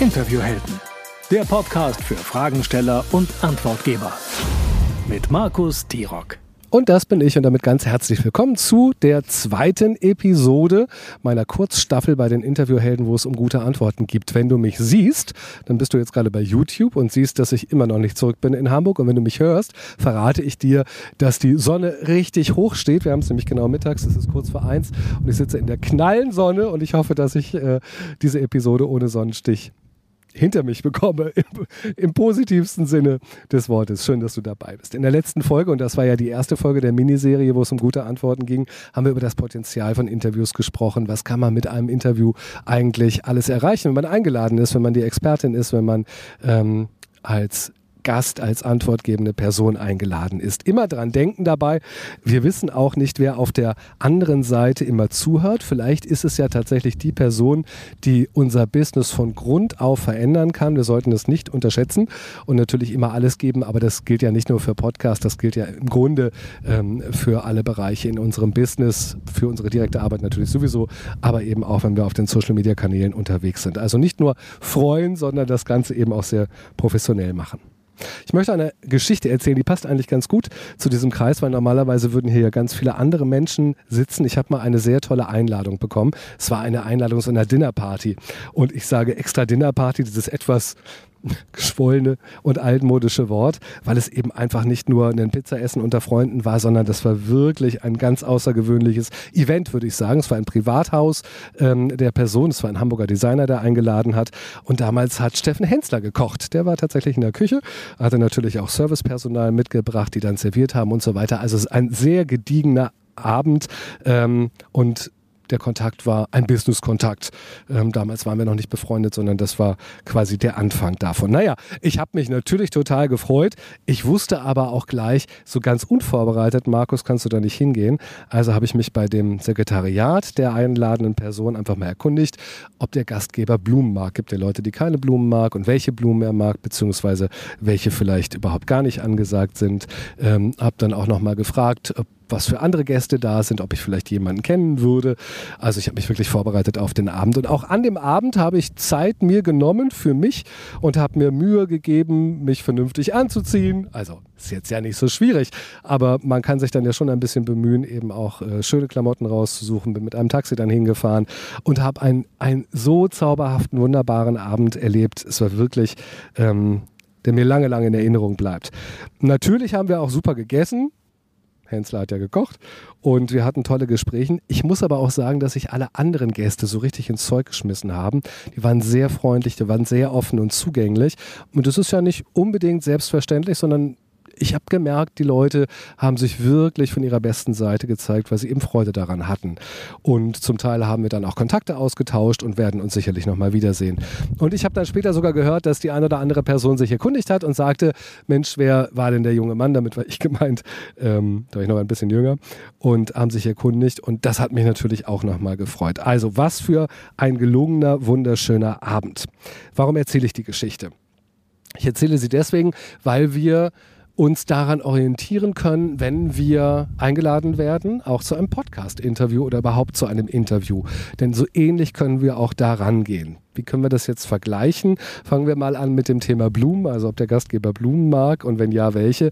Interviewhelden, der Podcast für Fragensteller und Antwortgeber mit Markus Tirock. Und das bin ich und damit ganz herzlich willkommen zu der zweiten Episode meiner Kurzstaffel bei den Interviewhelden, wo es um gute Antworten gibt. Wenn du mich siehst, dann bist du jetzt gerade bei YouTube und siehst, dass ich immer noch nicht zurück bin in Hamburg. Und wenn du mich hörst, verrate ich dir, dass die Sonne richtig hoch steht. Wir haben es nämlich genau mittags, es ist kurz vor eins und ich sitze in der knallen Sonne und ich hoffe, dass ich äh, diese Episode ohne Sonnenstich hinter mich bekomme, im, im, positivsten Sinne des Wortes. Schön, dass du dabei bist. In der letzten Folge, und das war ja die erste Folge der Miniserie, wo es um gute Antworten ging, haben wir über das Potenzial von Interviews gesprochen. Was kann man mit einem Interview eigentlich alles erreichen, wenn man eingeladen ist, wenn man die Expertin ist, wenn man ähm, als Gast als antwortgebende Person eingeladen ist. Immer dran denken dabei. Wir wissen auch nicht, wer auf der anderen Seite immer zuhört. Vielleicht ist es ja tatsächlich die Person, die unser Business von Grund auf verändern kann. Wir sollten es nicht unterschätzen und natürlich immer alles geben, aber das gilt ja nicht nur für Podcasts, das gilt ja im Grunde ähm, für alle Bereiche in unserem Business, für unsere direkte Arbeit natürlich sowieso, aber eben auch, wenn wir auf den Social-Media-Kanälen unterwegs sind. Also nicht nur freuen, sondern das Ganze eben auch sehr professionell machen. Ich möchte eine Geschichte erzählen, die passt eigentlich ganz gut zu diesem Kreis, weil normalerweise würden hier ja ganz viele andere Menschen sitzen. Ich habe mal eine sehr tolle Einladung bekommen. Es war eine Einladung zu einer Dinnerparty. Und ich sage extra Dinnerparty, dieses etwas geschwollene und altmodische Wort, weil es eben einfach nicht nur ein Pizzaessen unter Freunden war, sondern das war wirklich ein ganz außergewöhnliches Event, würde ich sagen. Es war ein Privathaus ähm, der Person, es war ein Hamburger Designer, der eingeladen hat. Und damals hat Steffen Hensler gekocht. Der war tatsächlich in der Küche, hatte natürlich auch Servicepersonal mitgebracht, die dann serviert haben und so weiter. Also es ist ein sehr gediegener Abend ähm, und der Kontakt war ein Business-Kontakt. Ähm, damals waren wir noch nicht befreundet, sondern das war quasi der Anfang davon. Naja, ich habe mich natürlich total gefreut. Ich wusste aber auch gleich, so ganz unvorbereitet, Markus, kannst du da nicht hingehen. Also habe ich mich bei dem Sekretariat der einladenden Person einfach mal erkundigt, ob der Gastgeber Blumen mag. Gibt ja Leute, die keine Blumen mag und welche Blumen er mag, beziehungsweise welche vielleicht überhaupt gar nicht angesagt sind. Ähm, habe dann auch noch mal gefragt, ob was für andere Gäste da sind, ob ich vielleicht jemanden kennen würde. Also ich habe mich wirklich vorbereitet auf den Abend. Und auch an dem Abend habe ich Zeit mir genommen für mich und habe mir Mühe gegeben, mich vernünftig anzuziehen. Also ist jetzt ja nicht so schwierig, aber man kann sich dann ja schon ein bisschen bemühen, eben auch äh, schöne Klamotten rauszusuchen. Bin mit einem Taxi dann hingefahren und habe einen, so zauberhaften, wunderbaren Abend erlebt. Es war wirklich... Ähm, der mir lange, lange in Erinnerung bleibt. Natürlich haben wir auch super gegessen. Hensler hat ja gekocht und wir hatten tolle Gespräche. Ich muss aber auch sagen, dass sich alle anderen Gäste so richtig ins Zeug geschmissen haben. Die waren sehr freundlich, die waren sehr offen und zugänglich. Und das ist ja nicht unbedingt selbstverständlich, sondern ich habe gemerkt, die Leute haben sich wirklich von ihrer besten Seite gezeigt, weil sie eben Freude daran hatten. Und zum Teil haben wir dann auch Kontakte ausgetauscht und werden uns sicherlich nochmal wiedersehen. Und ich habe dann später sogar gehört, dass die eine oder andere Person sich erkundigt hat und sagte, Mensch, wer war denn der junge Mann? Damit war ich gemeint, ähm, da war ich noch ein bisschen jünger und haben sich erkundigt. Und das hat mich natürlich auch nochmal gefreut. Also was für ein gelungener, wunderschöner Abend. Warum erzähle ich die Geschichte? Ich erzähle sie deswegen, weil wir uns daran orientieren können, wenn wir eingeladen werden, auch zu einem Podcast-Interview oder überhaupt zu einem Interview. Denn so ähnlich können wir auch da rangehen. Wie können wir das jetzt vergleichen? Fangen wir mal an mit dem Thema Blumen, also ob der Gastgeber Blumen mag und wenn ja, welche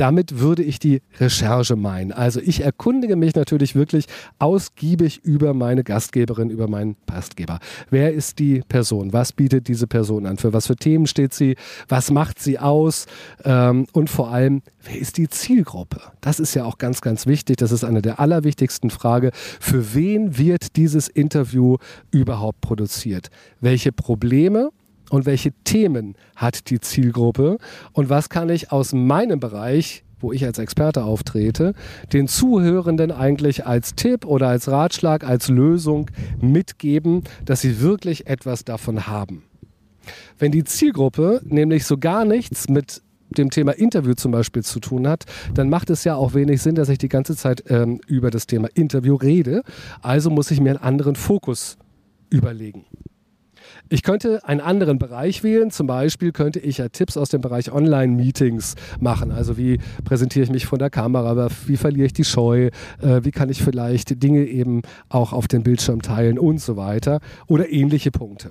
damit würde ich die Recherche meinen. Also ich erkundige mich natürlich wirklich ausgiebig über meine Gastgeberin, über meinen Gastgeber. Wer ist die Person? Was bietet diese Person an? Für was für Themen steht sie? Was macht sie aus? Ähm, und vor allem, wer ist die Zielgruppe? Das ist ja auch ganz, ganz wichtig. Das ist eine der allerwichtigsten Fragen. Für wen wird dieses Interview überhaupt produziert? Welche Probleme und welche Themen hat die Zielgruppe und was kann ich aus meinem Bereich wo ich als Experte auftrete, den Zuhörenden eigentlich als Tipp oder als Ratschlag, als Lösung mitgeben, dass sie wirklich etwas davon haben. Wenn die Zielgruppe nämlich so gar nichts mit dem Thema Interview zum Beispiel zu tun hat, dann macht es ja auch wenig Sinn, dass ich die ganze Zeit ähm, über das Thema Interview rede. Also muss ich mir einen anderen Fokus überlegen. Ich könnte einen anderen Bereich wählen. Zum Beispiel könnte ich ja Tipps aus dem Bereich Online-Meetings machen. Also wie präsentiere ich mich vor der Kamera, wie verliere ich die Scheu, äh, wie kann ich vielleicht Dinge eben auch auf dem Bildschirm teilen und so weiter oder ähnliche Punkte.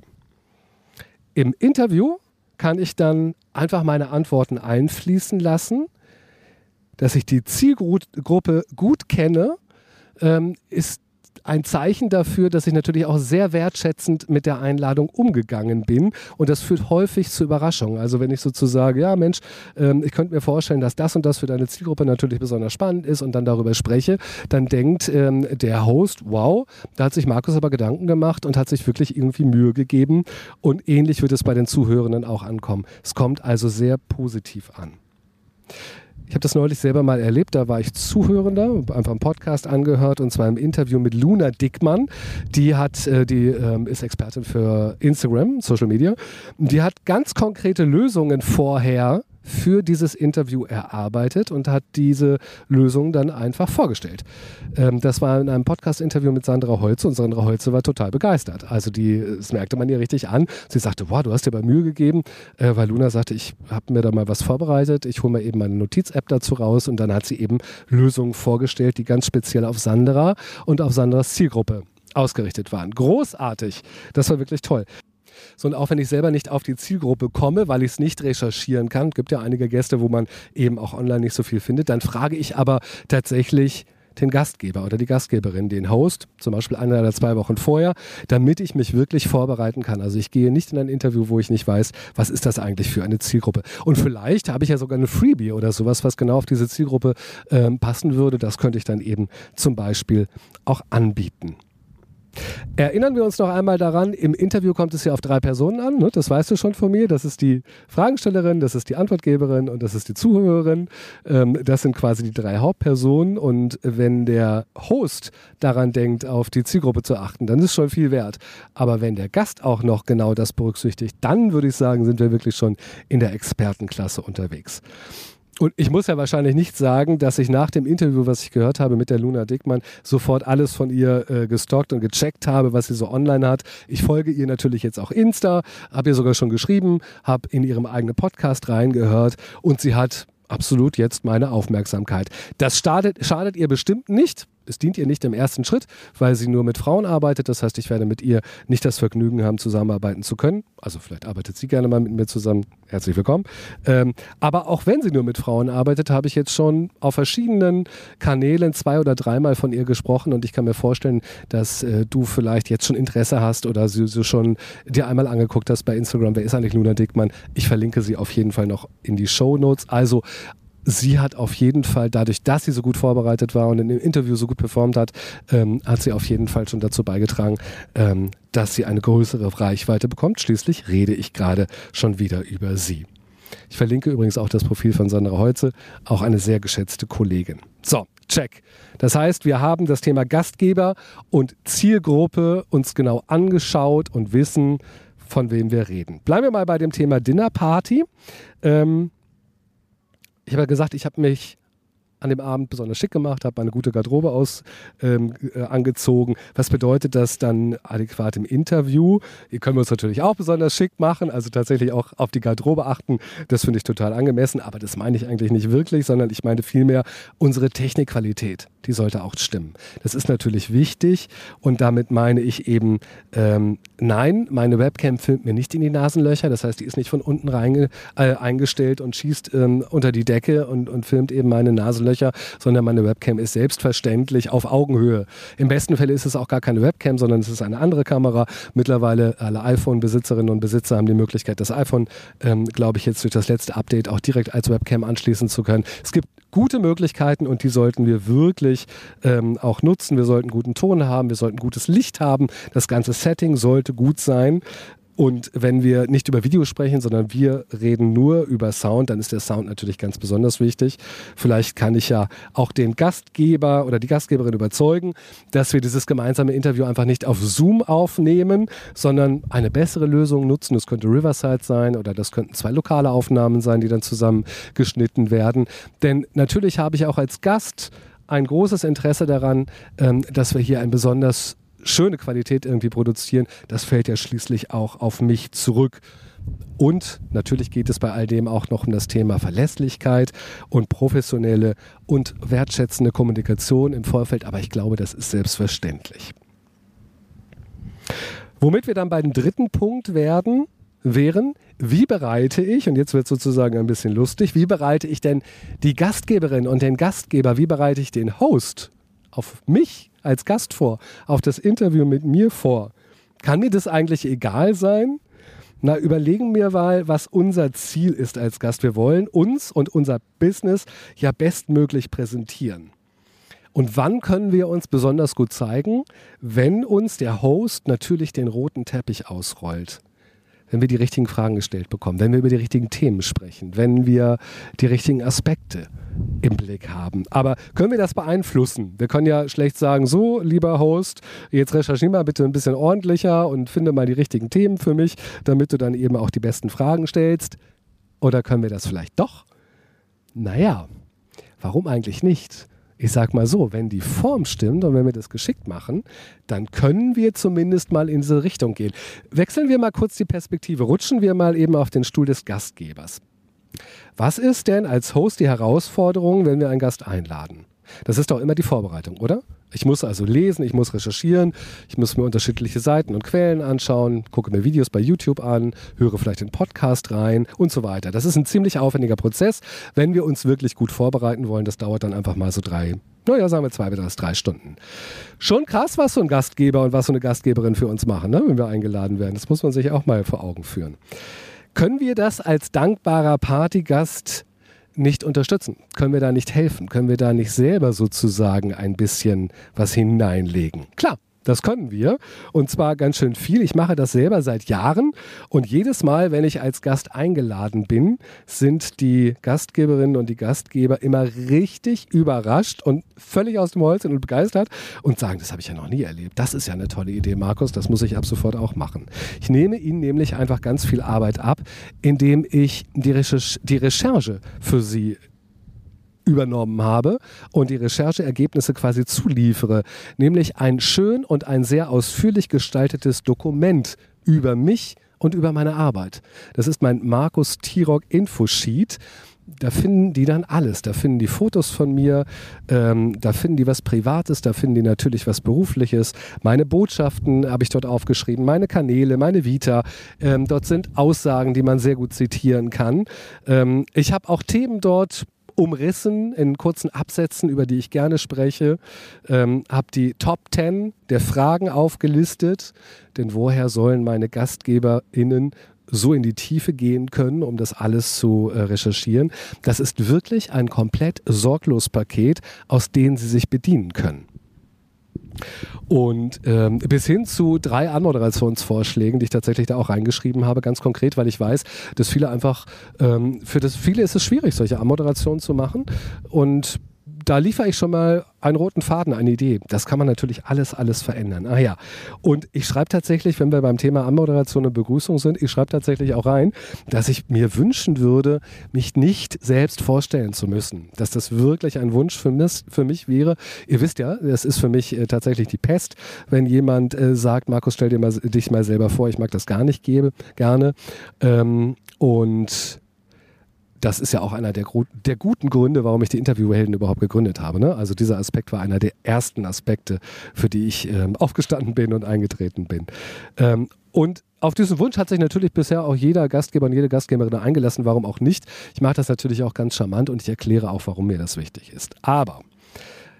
Im Interview kann ich dann einfach meine Antworten einfließen lassen. Dass ich die Zielgruppe gut kenne, ähm, ist ein Zeichen dafür, dass ich natürlich auch sehr wertschätzend mit der Einladung umgegangen bin. Und das führt häufig zu Überraschungen. Also wenn ich sozusagen, ja Mensch, ähm, ich könnte mir vorstellen, dass das und das für deine Zielgruppe natürlich besonders spannend ist und dann darüber spreche, dann denkt ähm, der Host, wow, da hat sich Markus aber Gedanken gemacht und hat sich wirklich irgendwie Mühe gegeben. Und ähnlich wird es bei den Zuhörenden auch ankommen. Es kommt also sehr positiv an. Ich habe das neulich selber mal erlebt, da war ich Zuhörender, einfach einen Podcast angehört und zwar im Interview mit Luna Dickmann. Die hat, äh, die ähm, ist Expertin für Instagram, Social Media. Die hat ganz konkrete Lösungen vorher für dieses Interview erarbeitet und hat diese Lösung dann einfach vorgestellt. Ähm, das war in einem Podcast-Interview mit Sandra Holze und Sandra Holze war total begeistert. Also die, das merkte man ihr richtig an. Sie sagte, wow, du hast dir mal Mühe gegeben, äh, weil Luna sagte, ich habe mir da mal was vorbereitet, ich hole mir eben meine Notiz-App dazu raus und dann hat sie eben Lösungen vorgestellt, die ganz speziell auf Sandra und auf Sandras Zielgruppe ausgerichtet waren. Großartig. Das war wirklich toll sondern auch wenn ich selber nicht auf die Zielgruppe komme, weil ich es nicht recherchieren kann, gibt ja einige Gäste, wo man eben auch online nicht so viel findet, dann frage ich aber tatsächlich, den Gastgeber oder die Gastgeberin, den Host, zum Beispiel eine oder zwei Wochen vorher, damit ich mich wirklich vorbereiten kann. Also ich gehe nicht in ein Interview, wo ich nicht weiß, was ist das eigentlich für eine Zielgruppe. Und vielleicht habe ich ja sogar eine Freebie oder sowas, was genau auf diese Zielgruppe ähm, passen würde. Das könnte ich dann eben zum Beispiel auch anbieten. Erinnern wir uns noch einmal daran, im Interview kommt es ja auf drei Personen an, ne? das weißt du schon von mir. Das ist die Fragestellerin, das ist die Antwortgeberin und das ist die Zuhörerin. Ähm, das sind quasi die drei Hauptpersonen und wenn der Host daran denkt, auf die Zielgruppe zu achten, dann ist schon viel wert. Aber wenn der Gast auch noch genau das berücksichtigt, dann würde ich sagen, sind wir wirklich schon in der Expertenklasse unterwegs. Und ich muss ja wahrscheinlich nicht sagen, dass ich nach dem Interview, was ich gehört habe mit der Luna Dickmann, sofort alles von ihr äh, gestalkt und gecheckt habe, was sie so online hat. Ich folge ihr natürlich jetzt auch Insta, habe ihr sogar schon geschrieben, habe in ihrem eigenen Podcast reingehört und sie hat absolut jetzt meine Aufmerksamkeit. Das schadet, schadet ihr bestimmt nicht es dient ihr nicht im ersten Schritt, weil sie nur mit Frauen arbeitet. Das heißt, ich werde mit ihr nicht das Vergnügen haben, zusammenarbeiten zu können. Also vielleicht arbeitet sie gerne mal mit mir zusammen. Herzlich willkommen. Ähm, aber auch wenn sie nur mit Frauen arbeitet, habe ich jetzt schon auf verschiedenen Kanälen zwei oder dreimal von ihr gesprochen und ich kann mir vorstellen, dass äh, du vielleicht jetzt schon Interesse hast oder sie, sie schon dir einmal angeguckt hast bei Instagram. Wer ist eigentlich Luna Dickmann? Ich verlinke sie auf jeden Fall noch in die Show Notes. Also sie hat auf jeden Fall, dadurch, dass sie so gut vorbereitet war und in dem Interview so gut performt hat, ähm, hat sie auf jeden Fall schon dazu beigetragen, ähm, dass sie eine größere Reichweite bekommt. Schließlich rede ich gerade schon wieder über sie. Ich verlinke übrigens auch das Profil von Sandra Heutze, auch eine sehr geschätzte Kollegin. So, check. Das heißt, wir haben das Thema Gastgeber und Zielgruppe uns genau angeschaut und wissen, von wem wir reden. Bleiben wir mal bei dem Thema Dinnerparty. Ähm, ich habe ja gesagt, ich habe mich an dem Abend besonders schick gemacht, habe eine gute Garderobe aus ähm, äh, angezogen. Was bedeutet das dann adäquat im Interview? Hier können wir uns natürlich auch besonders schick machen, also tatsächlich auch auf die Garderobe achten. Das finde ich total angemessen, aber das meine ich eigentlich nicht wirklich, sondern ich meine vielmehr unsere Technikqualität. Die sollte auch stimmen. Das ist natürlich wichtig und damit meine ich eben, ähm, nein, meine Webcam filmt mir nicht in die Nasenlöcher. Das heißt, die ist nicht von unten rein äh, eingestellt und schießt ähm, unter die Decke und, und filmt eben meine Nasenlöcher sondern meine Webcam ist selbstverständlich auf Augenhöhe. Im besten Falle ist es auch gar keine Webcam, sondern es ist eine andere Kamera. Mittlerweile alle iPhone-Besitzerinnen und Besitzer haben die Möglichkeit, das iPhone, ähm, glaube ich, jetzt durch das letzte Update auch direkt als Webcam anschließen zu können. Es gibt gute Möglichkeiten und die sollten wir wirklich ähm, auch nutzen. Wir sollten guten Ton haben, wir sollten gutes Licht haben. Das ganze Setting sollte gut sein. Und wenn wir nicht über Video sprechen, sondern wir reden nur über Sound, dann ist der Sound natürlich ganz besonders wichtig. Vielleicht kann ich ja auch den Gastgeber oder die Gastgeberin überzeugen, dass wir dieses gemeinsame Interview einfach nicht auf Zoom aufnehmen, sondern eine bessere Lösung nutzen. Das könnte Riverside sein oder das könnten zwei lokale Aufnahmen sein, die dann zusammen geschnitten werden. Denn natürlich habe ich auch als Gast ein großes Interesse daran, ähm, dass wir hier ein besonders schöne Qualität irgendwie produzieren, das fällt ja schließlich auch auf mich zurück. Und natürlich geht es bei all dem auch noch um das Thema Verlässlichkeit und professionelle und wertschätzende Kommunikation im Vorfeld, aber ich glaube, das ist selbstverständlich. Womit wir dann bei dem dritten Punkt werden, wären, wie bereite ich, und jetzt wird sozusagen ein bisschen lustig, wie bereite ich denn die Gastgeberin und den Gastgeber, wie bereite ich den Host auf mich als Gast vor, auf das Interview mit mir vor? Kann mir das eigentlich egal sein? Na, überlegen wir mal, was unser Ziel ist als Gast. Wir wollen uns und unser Business ja bestmöglich präsentieren. Und wann können wir uns besonders gut zeigen? Wenn uns der Host natürlich den roten Teppich ausrollt wenn wir die richtigen Fragen gestellt bekommen, wenn wir über die richtigen Themen sprechen, wenn wir die richtigen Aspekte im Blick haben. Aber können wir das beeinflussen? Wir können ja schlecht sagen, so, lieber Host, jetzt recherchiere mal bitte ein bisschen ordentlicher und finde mal die richtigen Themen für mich, damit du dann eben auch die besten Fragen stellst. Oder können wir das vielleicht doch? Naja, warum eigentlich nicht? ich sag mal so, wenn die Form stimmt und wenn wir das geschickt machen, dann können wir zumindest mal in diese Richtung gehen. Wechseln wir mal kurz die Perspektive, rutschen wir mal eben auf den Stuhl des Gastgebers. Was ist denn als Host die Herausforderung, wenn wir einen Gast einladen? Das ist doch immer die Vorbereitung, oder? Ich muss also lesen, ich muss recherchieren, ich muss mir unterschiedliche Seiten und Quellen anschauen, gucke mir Videos bei YouTube an, höre vielleicht den Podcast rein und so weiter. Das ist ein ziemlich aufwendiger Prozess, wenn wir uns wirklich gut vorbereiten wollen. Das dauert dann einfach mal so drei, naja, sagen wir zwei bis drei Stunden. Schon krass, was so ein Gastgeber und was so eine Gastgeberin für uns machen, ne, wenn wir eingeladen werden. Das muss man sich auch mal vor Augen führen. Können wir das als dankbarer Partygast nicht unterstützen? Können wir da nicht helfen? Können wir da nicht selber sozusagen ein bisschen was hineinlegen? Klar, das können wir. Und zwar ganz schön viel. Ich mache das selber seit Jahren. Und jedes Mal, wenn ich als Gast eingeladen bin, sind die Gastgeberinnen und die Gastgeber immer richtig überrascht und völlig aus dem Holz und begeistert und sagen, das habe ich ja noch nie erlebt. Das ist ja eine tolle Idee, Markus. Das muss ich ab sofort auch machen. Ich nehme ihnen nämlich einfach ganz viel Arbeit ab, indem ich die, Recherche, für sie übernommen habe und die Rechercheergebnisse quasi zuliefere, nämlich ein schön und ein sehr ausführlich gestaltetes Dokument über mich und über meine Arbeit. Das ist mein Markus Tirok Infosheet da finden die dann alles. Da finden die Fotos von mir, ähm, da finden die was Privates, da finden die natürlich was Berufliches. Meine Botschaften habe ich dort aufgeschrieben, meine Kanäle, meine Vita. Ähm, dort sind Aussagen, die man sehr gut zitieren kann. Ähm, ich habe auch Themen dort, umrissen in kurzen Absätzen, über die ich gerne spreche. Ähm, habe die Top 10 der Fragen aufgelistet, denn woher sollen meine GastgeberInnen so in die Tiefe gehen können, um das alles zu äh, recherchieren. Das ist wirklich ein komplett sorglos Paket, aus dem Sie sich bedienen können. Und ähm, bis hin zu drei Anmoderationsvorschlägen, die ich tatsächlich da auch reingeschrieben habe, ganz konkret, weil ich weiß, dass viele einfach, ähm, für das viele ist es schwierig, solche Anmoderationen zu machen. Und da liefere ich schon mal einen roten Faden, eine Idee. Das kann man natürlich alles, alles verändern. Ah ja. Und ich schreibe tatsächlich, wenn wir beim Thema Anmoderation und Begrüßung sind, ich schreibe tatsächlich auch rein, dass ich mir wünschen würde, mich nicht selbst vorstellen zu müssen. Dass das wirklich ein Wunsch für mich, für mich wäre. Ihr wisst ja, das ist für mich äh, tatsächlich die Pest, wenn jemand äh, sagt, Markus, stell dir mal, dich mal selber vor, ich mag das gar nicht gebe, gerne. Ähm, und das ist ja auch einer der, der, guten Gründe, warum ich die Interviewhelden überhaupt gegründet habe. Ne? Also dieser Aspekt war einer der ersten Aspekte, für die ich ähm, aufgestanden bin und eingetreten bin. Ähm, und auf diesen Wunsch hat sich natürlich bisher auch jeder Gastgeber und jede Gastgeberin eingelassen. Warum auch nicht? Ich mache das natürlich auch ganz charmant und ich erkläre auch, warum mir das wichtig ist. Aber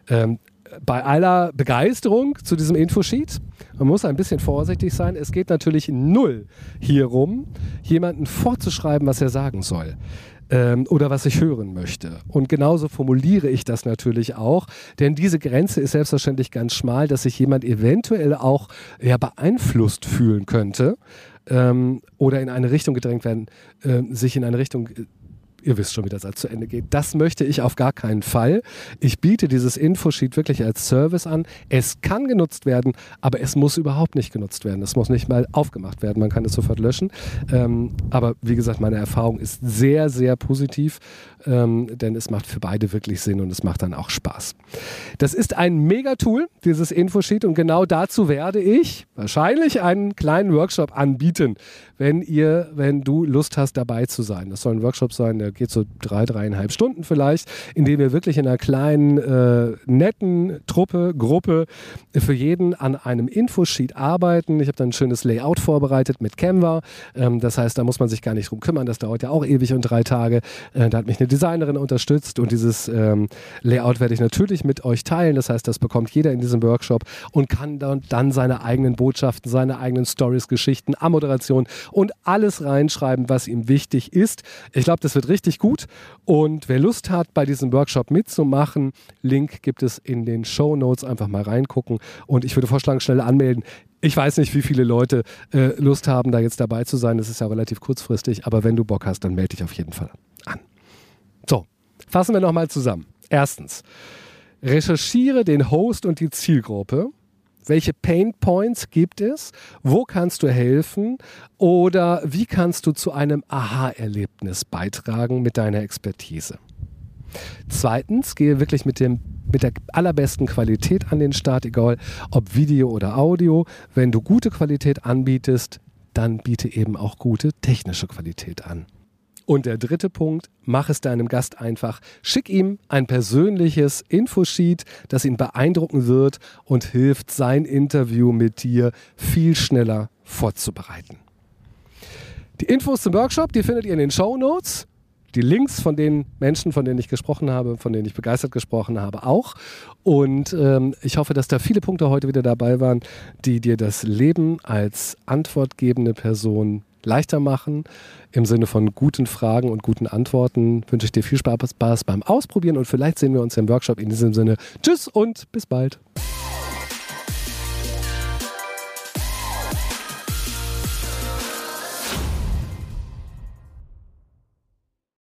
ähm, bei aller Begeisterung zu diesem Infosheet, man muss ein bisschen vorsichtig sein. Es geht natürlich null hierum, jemanden vorzuschreiben, was er sagen soll ähm, oder was ich hören möchte. Und genauso formuliere ich das natürlich auch, denn diese Grenze ist selbstverständlich ganz schmal, dass sich jemand eventuell auch ja, beeinflusst fühlen könnte ähm, oder in eine Richtung gedrängt werden, äh, sich in eine Richtung äh, ihr wisst schon, wie der Satz zu Ende geht. Das möchte ich auf gar keinen Fall. Ich biete dieses Infosheet wirklich als Service an. Es kann genutzt werden, aber es muss überhaupt nicht genutzt werden. Es muss nicht mal aufgemacht werden. Man kann es sofort löschen. Ähm, aber wie gesagt, meine Erfahrung ist sehr, sehr positiv, ähm, denn es macht für beide wirklich Sinn und es macht dann auch Spaß. Das ist ein Mega-Tool, dieses Infosheet, und genau dazu werde ich wahrscheinlich einen kleinen Workshop anbieten, wenn ihr, wenn du Lust hast, dabei zu sein. Das soll ein Workshop sein, der der geht so drei, dreieinhalb Stunden vielleicht, in dem wir wirklich in einer kleinen, äh, netten Truppe, Gruppe für jeden an einem Infosheet arbeiten. Ich habe dann ein schönes Layout vorbereitet mit Canva. Ähm, das heißt, da muss man sich gar nicht drum kümmern. Das dauert ja auch ewig und drei Tage. Äh, da hat mich eine Designerin unterstützt und dieses ähm, Layout werde ich natürlich mit euch teilen. Das heißt, das bekommt jeder in diesem Workshop und kann dann, dann seine eigenen Botschaften, seine eigenen Stories, Geschichten, Ammoderation und alles reinschreiben, was ihm wichtig ist. Ich glaube, das wird richtig gut. Und wer Lust hat, bei diesem Workshop mitzumachen, Link gibt es in den Show Notes. Einfach mal reingucken. Und ich würde vorschlagen, schnell anmelden. Ich weiß nicht, wie viele Leute äh, Lust haben, da jetzt dabei zu sein. Das ist ja relativ kurzfristig. Aber wenn du Bock hast, dann melde dich auf jeden Fall an. So, fassen wir nochmal zusammen. Erstens, recherchiere den Host und die Zielgruppe. Welche Pain Points gibt es? Wo kannst du helfen? Oder wie kannst du zu einem Aha-Erlebnis beitragen mit deiner Expertise? Zweitens, gehe wirklich mit, dem, mit der allerbesten Qualität an den Start, egal ob Video oder Audio. Wenn du gute Qualität anbietest, dann biete eben auch gute technische Qualität an. Und der dritte Punkt, mach es deinem Gast einfach. Schick ihm ein persönliches Infosheet, das ihn beeindrucken wird und hilft, sein Interview mit dir viel schneller vorzubereiten. Die Infos zum Workshop, die findet ihr in den Show Notes. Die Links von den Menschen, von denen ich gesprochen habe, von denen ich begeistert gesprochen habe, auch. Und ähm, ich hoffe, dass da viele Punkte heute wieder dabei waren, die dir das Leben als antwortgebende Person leichter machen. Im Sinne von guten Fragen und guten Antworten wünsche ich dir viel Spaß beim Ausprobieren und vielleicht sehen wir uns im Workshop in diesem Sinne. Tschüss und bis bald.